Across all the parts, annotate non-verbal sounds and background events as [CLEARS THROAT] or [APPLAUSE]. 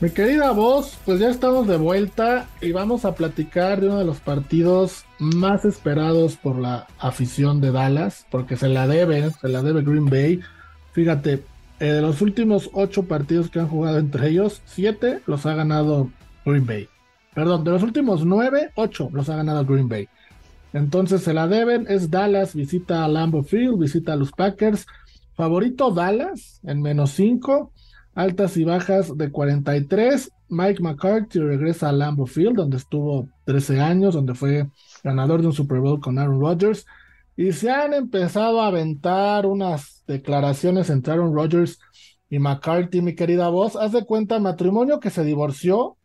Mi querida voz, pues ya estamos de vuelta y vamos a platicar de uno de los partidos más esperados por la afición de Dallas, porque se la debe, se la debe Green Bay. Fíjate, eh, de los últimos ocho partidos que han jugado entre ellos, siete los ha ganado Green Bay. Perdón, de los últimos nueve, ocho los ha ganado Green Bay. Entonces se la deben, es Dallas, visita a Lambeau Field, visita a los Packers. Favorito Dallas en menos cinco altas y bajas de 43. Mike McCarthy regresa a Lambeau Field, donde estuvo 13 años, donde fue ganador de un Super Bowl con Aaron Rodgers. Y se han empezado a aventar unas declaraciones entre Aaron Rodgers y McCarthy, mi querida voz. Haz de cuenta, matrimonio que se divorció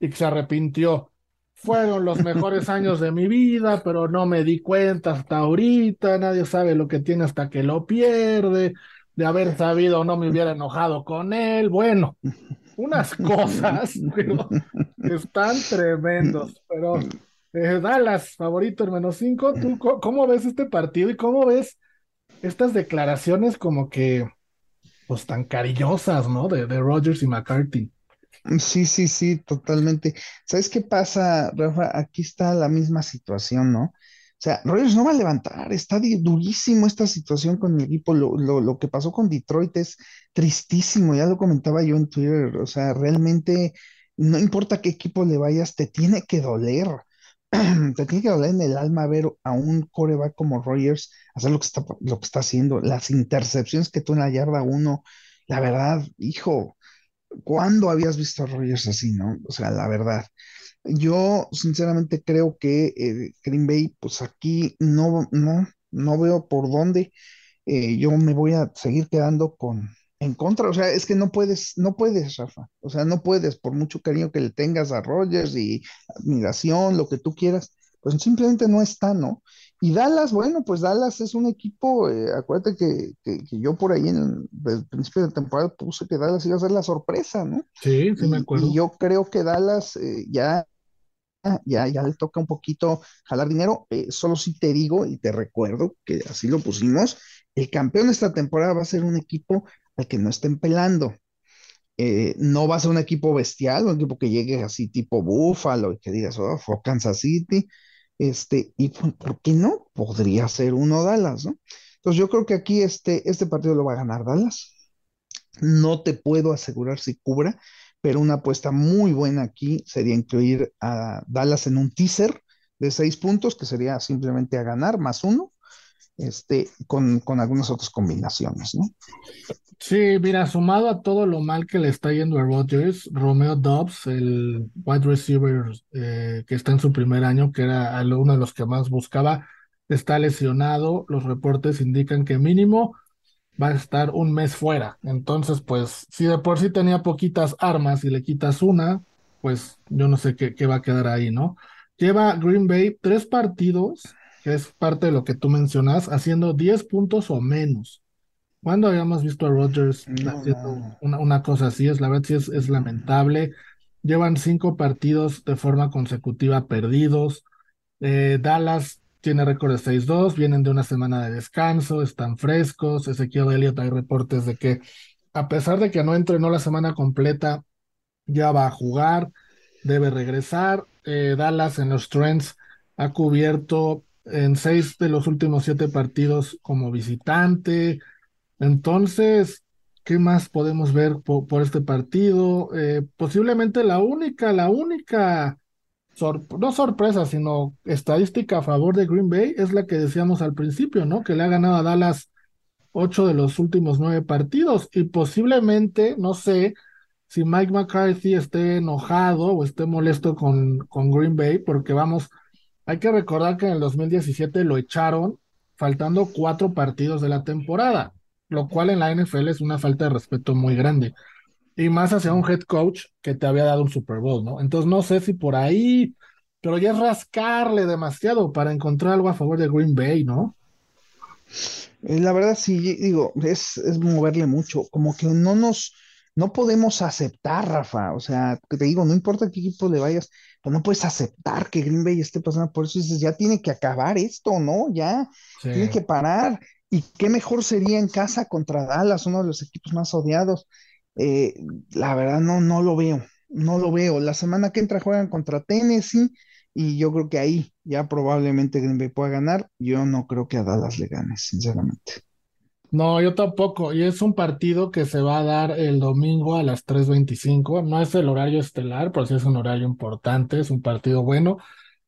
y que se arrepintió. Fueron los mejores [LAUGHS] años de mi vida, pero no me di cuenta hasta ahorita. Nadie sabe lo que tiene hasta que lo pierde de haber sabido no me hubiera enojado con él. Bueno, unas [LAUGHS] cosas pero están tremendos. Pero eh, Dallas, favorito en menos cinco. ¿Tú cómo ves este partido y cómo ves estas declaraciones como que, pues tan cariñosas, ¿no? De, de Rogers y McCarthy. Sí, sí, sí, totalmente. ¿Sabes qué pasa, Rafa? Aquí está la misma situación, ¿no? O sea, Rogers no va a levantar, está durísimo esta situación con el equipo. Lo, que pasó con Detroit es tristísimo, ya lo comentaba yo en Twitter. O sea, realmente no importa qué equipo le vayas, te tiene que doler. [CLEARS THROAT] te tiene que doler en el alma ver a un coreback como Rogers hacer lo que está, lo que está haciendo, las intercepciones que tú en la yarda uno. La verdad, hijo, ¿cuándo habías visto a Rogers así, no? O sea, la verdad. Yo sinceramente creo que eh, Green Bay, pues aquí no, no, no veo por dónde. Eh, yo me voy a seguir quedando con en contra. O sea, es que no puedes, no puedes, Rafa. O sea, no puedes, por mucho cariño que le tengas a Rogers y admiración, lo que tú quieras, pues simplemente no está, ¿no? Y Dallas, bueno, pues Dallas es un equipo, eh, acuérdate que, que, yo por ahí en el, principio de temporada puse que Dallas iba a ser la sorpresa, ¿no? Sí, sí me acuerdo. Y yo creo que Dallas ya ya, ya le toca un poquito jalar dinero. Eh, solo si te digo y te recuerdo que así lo pusimos, el campeón de esta temporada va a ser un equipo al que no estén pelando. Eh, no va a ser un equipo bestial, un equipo que llegue así tipo Buffalo y que digas, oh, fue Kansas City. Este, y ¿por qué no? Podría ser uno Dallas, ¿no? Entonces yo creo que aquí este, este partido lo va a ganar Dallas. No te puedo asegurar si cubra, pero una apuesta muy buena aquí sería incluir a Dallas en un teaser de seis puntos, que sería simplemente a ganar más uno, este, con, con algunas otras combinaciones, ¿no? Sí, mira, sumado a todo lo mal que le está yendo a Rodgers, Romeo Dobbs, el wide receiver eh, que está en su primer año, que era uno de los que más buscaba, está lesionado. Los reportes indican que mínimo va a estar un mes fuera. Entonces, pues, si de por sí tenía poquitas armas y le quitas una, pues yo no sé qué, qué va a quedar ahí, ¿no? Lleva Green Bay tres partidos, que es parte de lo que tú mencionas, haciendo 10 puntos o menos. ¿Cuándo habíamos visto a Rodgers haciendo Una, cosa así? Es la verdad, sí es, es lamentable. Llevan cinco partidos de forma consecutiva perdidos. Eh, Dallas tiene récord de 6-2, vienen de una semana de descanso, están frescos. Ezequiel Elliott, hay reportes de que, a pesar de que no entrenó la semana completa, ya va a jugar, debe regresar. Eh, Dallas en los Trends ha cubierto en seis de los últimos siete partidos como visitante. Entonces, ¿qué más podemos ver por, este partido? Eh, posiblemente la única, la única no sorpresa, sino estadística a favor de Green Bay es la que decíamos al principio, ¿no? Que le ha ganado a Dallas ocho de los últimos nueve partidos y posiblemente, no sé, si Mike McCarthy esté enojado o esté molesto con, con Green Bay, porque vamos, hay que recordar que en el 2017 lo echaron faltando cuatro partidos de la temporada, lo cual en la NFL es una falta de respeto muy grande y más hacia un head coach que te había dado un Super Bowl, ¿no? Entonces no sé si por ahí, pero ya es rascarle demasiado para encontrar algo a favor de Green Bay, ¿no? Eh, la verdad sí, digo, es, es moverle mucho, como que no nos, no podemos aceptar, Rafa, o sea, te digo, no importa qué equipo le vayas, pero no puedes aceptar que Green Bay esté pasando por eso, dices, ya tiene que acabar esto, ¿no? Ya, tiene que parar, y qué mejor sería en casa contra Dallas, uno de los equipos más odiados. Eh, la verdad no, no lo veo, no lo veo. La semana que entra juegan contra Tennessee y yo creo que ahí ya probablemente Green Bay pueda ganar. Yo no creo que a Dallas le gane, sinceramente. No, yo tampoco. Y es un partido que se va a dar el domingo a las 3.25. No es el horario estelar, pero sí es un horario importante, es un partido bueno.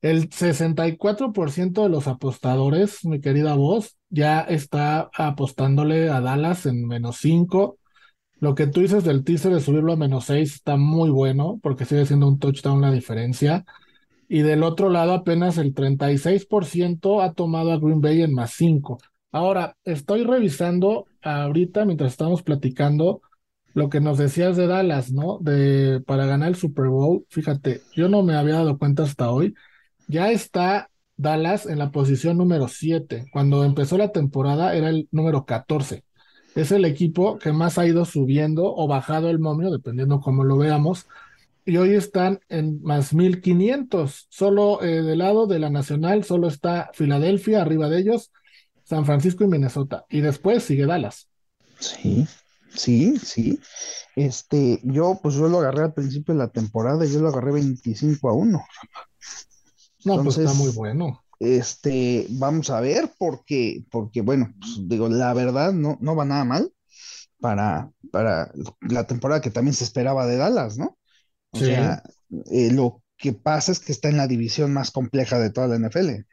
El 64% de los apostadores, mi querida voz, ya está apostándole a Dallas en menos 5. Lo que tú dices del teaser de subirlo a menos 6 está muy bueno porque sigue siendo un touchdown la diferencia. Y del otro lado apenas el 36% ha tomado a Green Bay en más 5. Ahora, estoy revisando ahorita mientras estamos platicando lo que nos decías de Dallas, ¿no? De para ganar el Super Bowl. Fíjate, yo no me había dado cuenta hasta hoy. Ya está Dallas en la posición número 7. Cuando empezó la temporada era el número 14. Es el equipo que más ha ido subiendo o bajado el momio, dependiendo cómo lo veamos. Y hoy están en más 1500. Solo eh, del lado de la Nacional, solo está Filadelfia arriba de ellos San Francisco y Minnesota. Y después sigue Dallas. Sí, sí, sí. Este, yo, pues yo lo agarré al principio de la temporada y yo lo agarré 25 a 1. No, pues está muy bueno. Este, vamos a ver, porque, porque bueno, pues, digo, la verdad no, no va nada mal para, para la temporada que también se esperaba de Dallas, ¿no? O sea, eh, lo que pasa es que está en la división más compleja de toda la NFL.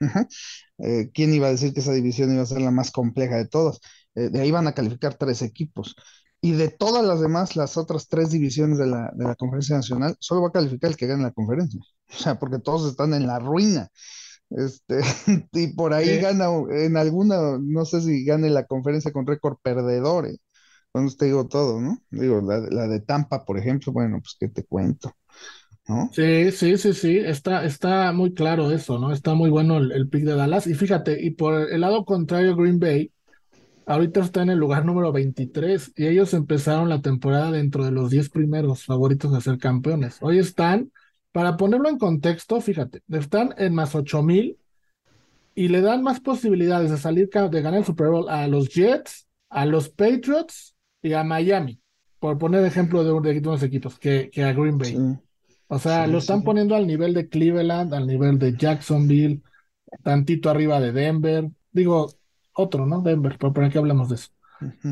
Eh, ¿Quién iba a decir que esa división iba a ser la más compleja de todas? Eh, de ahí van a calificar tres equipos. Y de todas las demás, las otras tres divisiones de la, de la conferencia nacional, solo va a calificar el que gane la conferencia. O sea, porque todos están en la ruina. Este, [LAUGHS] y por ahí gana en alguna, no sé si gane la conferencia con récord perdedores. Cuando te digo todo, ¿no? Digo, la, la de Tampa, por ejemplo, bueno, pues qué te cuento. Sí, sí, sí, sí, está, está muy claro eso, ¿no? Está muy bueno el, pick de Dallas. Y fíjate, y por el lado contrario, Green Bay, ahorita está en el lugar número 23 y ellos empezaron la temporada dentro de los 10 primeros favoritos a ser campeones. Hoy están, para ponerlo en contexto, fíjate, están en más 8000 y le dan más posibilidades de salir, de ganar el Super Bowl a los Jets, a los Patriots y a Miami, por poner ejemplo de, unos equipos, que, que a Green Bay. O sea, lo están poniendo al nivel de Cleveland, al nivel de Jacksonville, tantito arriba de Denver. Digo, otro, ¿no? Denver, pero ¿para qué hablamos de eso?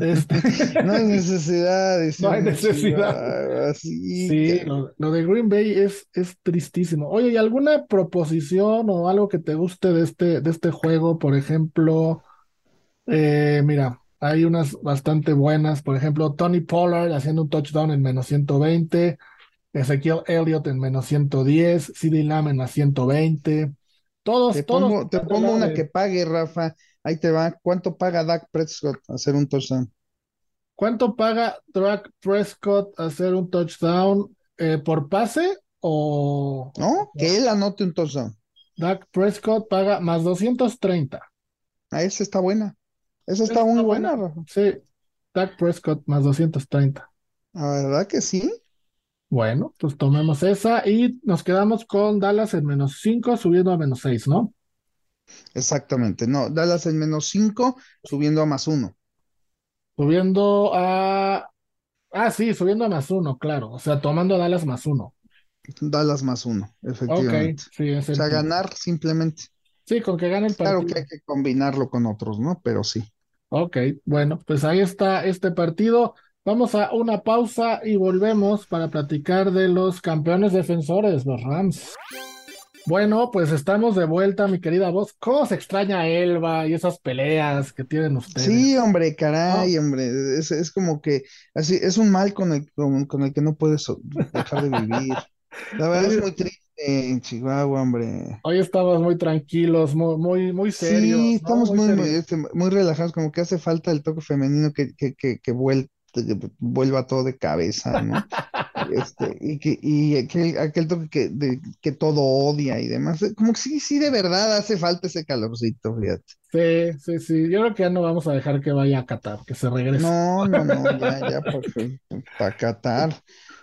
Este... [LAUGHS] no hay [LAUGHS] necesidad. De no hay necesidad. sí, lo, de Green Bay es, es tristísimo. Oye, ¿y alguna proposición o algo que te guste de este, de este juego? Por ejemplo, eh, mira, hay unas bastante buenas. Por ejemplo, Tony Pollard haciendo un touchdown en menos 120. Ezequiel Elliott en menos 110, CD Lamb en más 120. Todos, te todos. Pongo, te pongo una que pague, Rafa. Ahí te va. ¿Cuánto paga Dak Prescott hacer un touchdown? ¿Cuánto paga Dak Prescott hacer un touchdown eh, por pase o...? No, que él anote un touchdown. Dak Prescott paga más 230. A ah, esa está buena. Esa está, muy buena, Rafa. Sí, Dak Prescott más 230. ¿La verdad que sí? Bueno, pues tomemos esa y nos quedamos con Dallas en menos 5 subiendo a menos 6, ¿no? Exactamente, no, Dallas en menos 5 subiendo a más 1. Subiendo a... Ah, sí, subiendo a más 1, claro. O sea, tomando a Dallas más 1. Dallas más 1, efectivamente. sí, o sea, ganar simplemente. Sí, con que gane el partido. Claro que hay que combinarlo con otros, ¿no? Pero sí. Ok, bueno, pues ahí está este partido. Vamos a una pausa y volvemos para platicar de los campeones defensores, los Rams. Bueno, pues estamos de vuelta, mi querida voz. ¿Cómo se extraña Elba y esas peleas que tienen ustedes? Sí, hombre, caray, hombre. Es, como que así, es un mal con el, con, el que no puedes dejar de vivir. La verdad es muy triste en Chihuahua, hombre. Hoy estamos muy tranquilos, muy, muy, muy serios. Sí, estamos muy, este, muy, relajados, como que hace falta el toque femenino que, que, que, que vuelva todo de cabeza, ¿no? [LAUGHS] Este, y que, y aquel, aquel toque que, de, que todo odia y demás, como que sí, sí, de verdad hace falta ese calorcito, fíjate. Sí, sí, sí, yo creo que ya no vamos a dejar que vaya a Qatar, que se regrese. No, no, no, ya, ya, porque, para Qatar.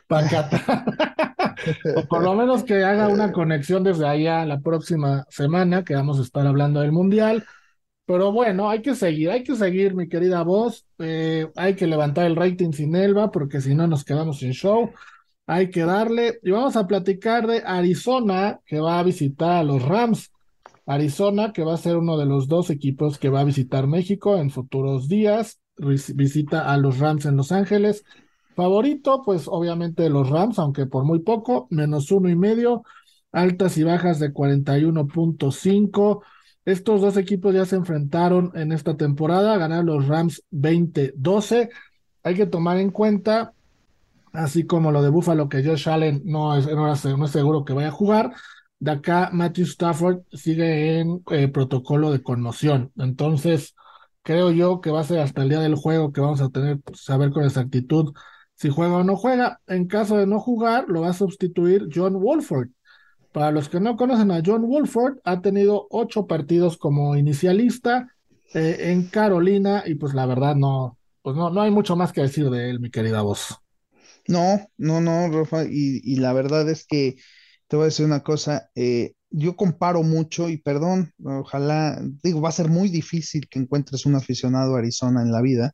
Para Qatar. [LAUGHS] o por lo menos que haga una conexión desde allá la próxima semana, que vamos a estar hablando del Mundial. Pero bueno, hay que seguir, hay que seguir, mi querida voz. Eh, hay que levantar el rating sin Elba, porque si no nos quedamos sin show. Hay que darle. Y vamos a platicar de Arizona, que va a visitar a los Rams. Arizona, que va a ser uno de los dos equipos que va a visitar México en futuros días. Visita a los Rams en Los Ángeles. Favorito, pues obviamente los Rams, aunque por muy poco, menos uno y medio, altas y bajas de 41.5. Estos dos equipos ya se enfrentaron en esta temporada, ganaron los Rams 20-12. Hay que tomar en cuenta, así como lo de Buffalo, que Josh Allen no es, no es seguro que vaya a jugar, de acá, Matthew Stafford sigue en eh, protocolo de conmoción. Entonces, creo yo que va a ser hasta el día del juego que vamos a tener, pues, saber con exactitud si juega o no juega. En caso de no jugar, lo va a sustituir John Wolford. Para los que no conocen a John Wolford, ha tenido ocho partidos como inicialista eh, en Carolina y pues la verdad no, pues no, no hay mucho más que decir de él, mi querida voz. No, no, no, Rafa, y, y la verdad es que te voy a decir una cosa, eh, yo comparo mucho y perdón, ojalá, digo, va a ser muy difícil que encuentres un aficionado a Arizona en la vida,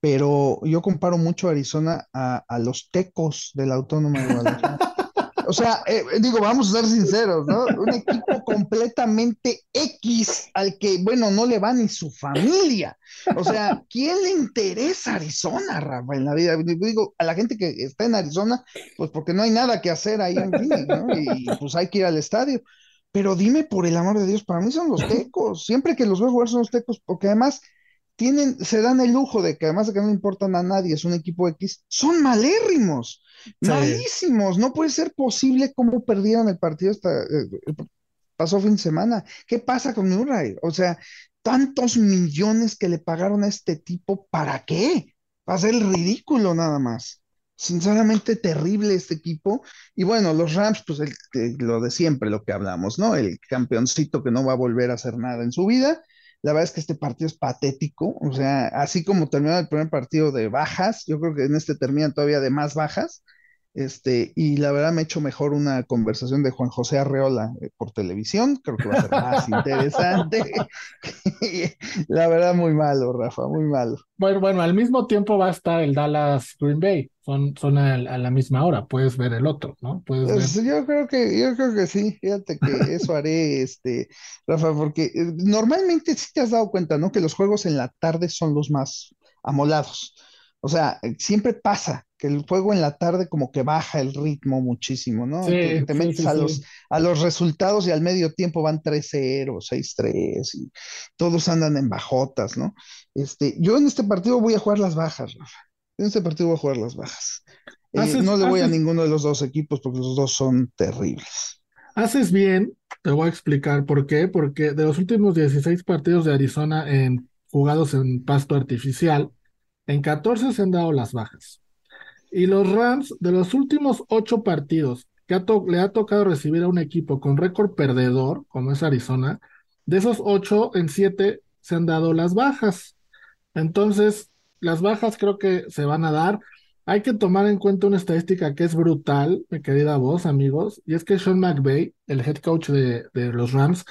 pero yo comparo mucho a Arizona a, a los tecos de la Autónoma de Guadalajara. [LAUGHS] O sea, eh, digo, vamos a ser sinceros, ¿no? Un equipo completamente X al que, bueno, no le va ni su familia. O sea, ¿quién le interesa Arizona, Rafa, en la vida? Digo, a la gente que está en Arizona, pues porque no hay nada que hacer ahí en Phoenix, ¿no? Y pues hay que ir al estadio. Pero dime, por el amor de Dios, para mí son los tecos. Siempre que los veo jugar son los tecos, porque además tienen, se dan el lujo de que además de que no importan a nadie, es un equipo X, son malérrimos, malísimos. No puede ser posible cómo perdieron el partido hasta eh, eh, pasó fin de semana. ¿Qué pasa con Murray? O sea, tantos millones que le pagaron a este tipo, ¿para qué? Va a ser el ridículo nada más. Sinceramente terrible este equipo. Y bueno, los Rams, pues lo de siempre, lo que hablamos, ¿no? El campeoncito que no va a volver a hacer nada en su vida la verdad es que este partido es patético, o sea, así como terminó el primer partido de bajas, yo creo que en este terminan todavía de más bajas. Este, y la verdad me he hecho mejor una conversación de Juan José Arreola eh, por televisión, creo que va a ser más [LAUGHS] interesante. [LAUGHS] la verdad, muy malo, Rafa, muy malo. Bueno, bueno, al mismo tiempo va a estar el Dallas Green Bay, son, son a, la misma hora, puedes ver el otro, ¿no? Puedes pues, Yo creo que, yo creo que sí, fíjate que [LAUGHS] eso haré, este, Rafa, porque eh, normalmente sí te has dado cuenta, ¿no? Que los juegos en la tarde son los más amolados. O sea, siempre pasa que el juego en la tarde como que baja el ritmo muchísimo, ¿no? te, metes a, los, a los resultados y al medio tiempo van 3-0, 6-3 y todos andan en bajotas, ¿no? Este, yo en este partido voy a jugar las bajas, Rafa. En este partido voy a jugar las bajas. Eh, no le voy a ninguno de los dos equipos porque los dos son terribles. Haces bien, te voy a explicar por qué, porque de los últimos 16 partidos de Arizona en, jugados en pasto artificial, en 14 se han dado las bajas. Y los Rams, de los últimos ocho partidos que le ha tocado recibir a un equipo con récord perdedor, como es Arizona, de esos ocho, en siete se han dado las bajas. Entonces, las bajas creo que se van a dar. Hay que tomar en cuenta una estadística que es brutal, mi querida voz, amigos, y es que Sean McVay, el head coach de, de los Rams,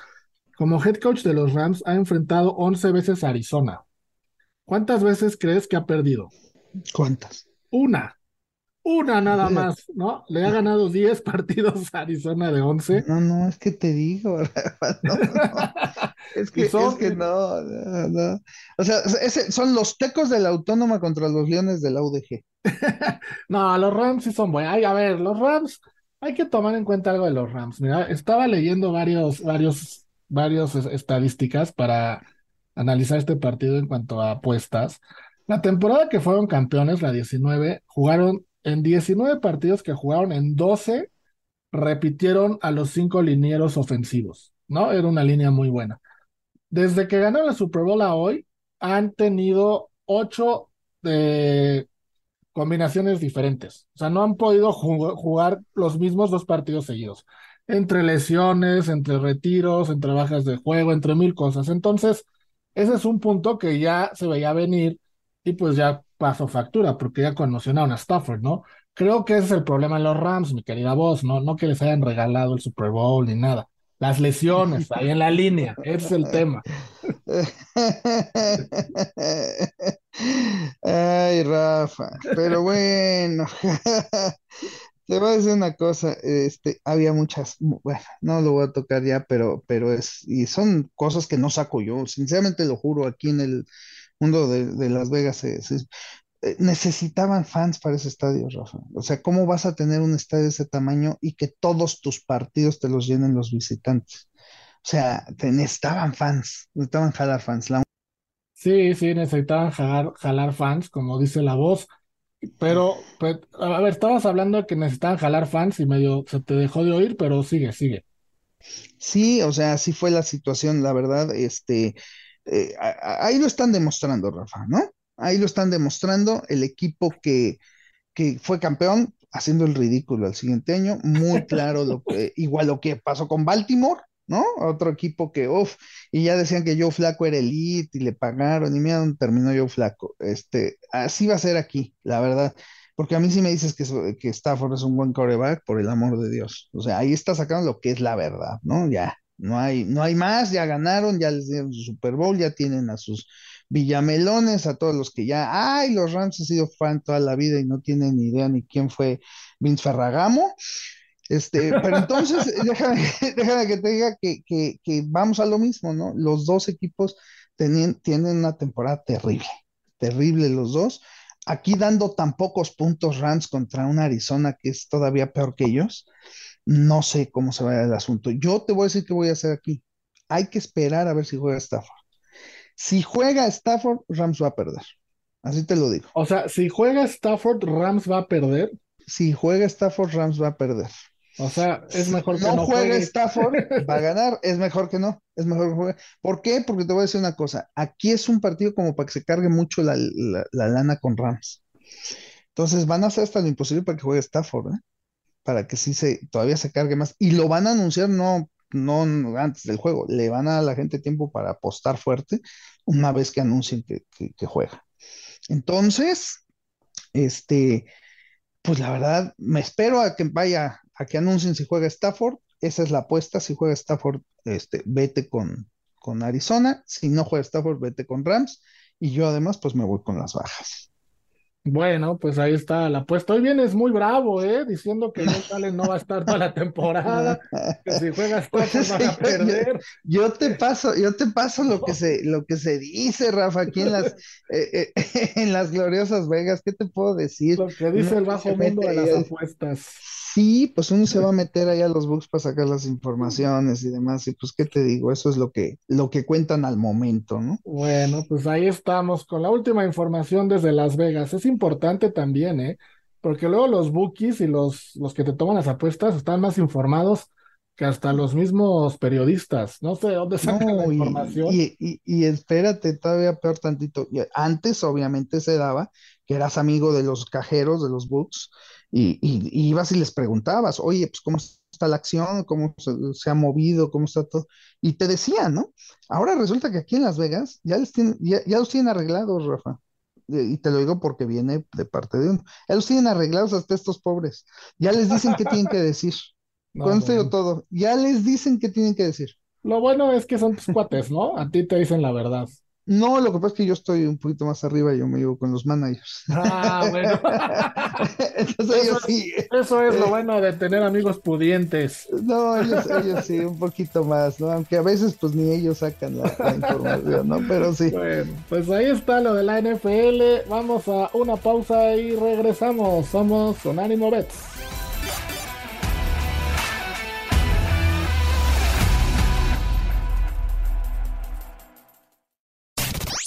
como head coach de los Rams, ha enfrentado 11 veces a Arizona. ¿Cuántas veces crees que ha perdido? ¿Cuántas? Una. Una nada más, ¿no? Le ha ganado 10 [LAUGHS] partidos a Arizona de 11. No, no, es que te digo, [LAUGHS] no, Es, [LAUGHS] que, es que no, no, O sea, son los tecos de la autónoma contra los leones de la UDG. no, los Rams sí son buenos. Ay, a ver, los Rams, hay que tomar en cuenta algo de los Rams. Mira, estaba leyendo varios, varios, varios estadísticas para analizar este partido en cuanto a apuestas. La temporada que fueron campeones, la 19, jugaron en 19 partidos que jugaron en 12, repitieron a los cinco linieros ofensivos, ¿no? Era una línea muy buena. Desde que ganaron la Super Bowl a hoy, han tenido ocho de combinaciones diferentes. O sea, no han podido jugar los mismos dos partidos seguidos. Entre lesiones, entre retiros, entre bajas de juego, entre mil cosas. Entonces, ese es un punto que ya se veía venir y pues ya pasó factura porque ya conmocionaron a Stafford, ¿no? Creo que ese es el problema en los Rams, mi querida voz, ¿no? No que les hayan regalado el Super Bowl ni nada. Las lesiones ahí en la línea, ese es el tema. Ay, Rafa, pero bueno, te voy a decir una cosa, este, había muchas, bueno, no lo voy a tocar ya, pero, pero es, y son cosas que no saco yo, sinceramente lo juro, aquí en el mundo de, de Las Vegas se, se- eh, necesitaban fans para ese estadio, Rafa. O sea, ¿cómo vas a tener un estadio de ese tamaño y que todos tus partidos te los llenen los visitantes? O sea, te necesitaban fans, necesitaban jalar fans. La Sí, sí, necesitaban jalar, jalar fans, como dice la voz, pero, pe- a ver, estabas hablando de que necesitaban jalar fans y medio se te dejó de oír, pero sigue, sigue. Sí, o sea, así fue la situación, la verdad, este, eh, ahí lo están demostrando, Rafa, ¿no? Ahí lo están demostrando el equipo que, que fue campeón haciendo el ridículo al siguiente año, muy [LAUGHS] claro, lo que, igual lo que pasó con Baltimore, ¿no? Otro equipo que, uff, y ya decían que Joe Flaco era elite y le pagaron, y mira dónde terminó Joe Flaco. Este, así va a ser aquí, la verdad. Porque a mí sí me dices que, que Stafford es un buen quarterback, por el amor de Dios. O sea, ahí está sacando lo que es la verdad, ¿no? Ya, no hay, no hay más, ya ganaron, ya les dieron su Super Bowl, ya tienen a sus villamelones, a todos los que ya, ay, los Rams han sido fan toda la vida y no tienen ni idea ni quién fue Vince Ferragamo. Este, pero entonces, [LAUGHS] déjame, déjame que te diga que, que, que vamos a lo mismo, ¿no? Los dos equipos tenían, tienen una temporada terrible, terrible los dos. Aquí dando tan pocos puntos Rams contra una Arizona que es todavía peor que ellos, no sé cómo se va a ir el asunto. Yo te voy a decir qué voy a hacer aquí. Hay que esperar a ver si juega Stafford. Si juega Stafford, Rams va a perder. Así te lo digo. O sea, si juega Stafford, Rams va a perder. Si juega Stafford, Rams va a perder. O sea, es Si mejor que no no juega juegue. Stafford, [LAUGHS] va a ganar. Es mejor que no. Es mejor que juegue. ¿Por qué? Porque te voy a decir una cosa. Aquí es un partido como para que se cargue mucho la, la- la lana con Rams. Entonces van a hacer hasta lo imposible para que juegue Stafford, ¿eh? Para que sí se, todavía se cargue más. Y lo van a anunciar no, no antes del juego. Le van a dar a la gente tiempo para apostar fuerte una vez que anuncien que, que- juega. Entonces, este, pues la verdad, me espero a que vaya, a que anuncien si juega Stafford. Esa es la apuesta. Si juega Stafford, este, vete con, con Arizona. Si no juega Stafford, vete con Rams. Y yo además, pues me voy con las bajas. Bueno, pues ahí está la apuesta. Hoy vienes muy bravo, ¿eh? Diciendo que Josh Allen no va a estar toda la temporada, [LAUGHS] que si juega Pues van a yo, perder. yo te paso, yo te paso lo que se, lo que se dice, Rafa, aquí en las, eh, eh, [LAUGHS] en las gloriosas Vegas. ¿Qué te puedo decir? Lo que dice el bajo mundo mete de las apuestas. Sí, pues uno se va a [LAUGHS] meter ahí a los books para sacar las informaciones y demás. Y pues, ¿qué te digo? Eso es lo que, lo que cuentan al momento, ¿no? Bueno, pues ahí estamos con la última información desde Las Vegas. Es importante también, ¿eh? Porque luego los bookies y los, los que te toman las apuestas están más informados que hasta los mismos periodistas. No sé de dónde sacan la No, información. y, y, y espérate, todavía peor tantito. Antes, obviamente, se daba que eras amigo de los cajeros, de los books, y, y- y ibas y les preguntabas, oye, pues, ¿cómo está la acción? ¿Cómo se, se ha movido? ¿Cómo está todo? Y te decían, ¿no? Ahora resulta que aquí en Las Vegas ya les tienen, ya, ya los tienen arreglados, Rafa. Y te lo digo porque viene de parte de uno. Ya los tienen arreglados hasta estos pobres. Ya les dicen qué tienen que decir. [LAUGHS] No, Con esto digo bueno. todo. Ya les dicen qué tienen que decir. Lo bueno es que son tus cuates, ¿no? A ti te dicen la verdad. No, lo que pasa es que yo estoy un poquito más arriba, yo me llevo con los managers. Ah, bueno. [LAUGHS] Entonces Eso ellos es, sí, eso es lo eh, bueno de tener amigos pudientes. no, ellos, ellos sí, un poquito más, ¿no? Aunque a veces pues ni ellos sacan la, la información, ¿no? Pero sí. Bueno, pues ahí está lo de la NFL. Vamos a una pausa y regresamos. Somos con Ánimo Bets.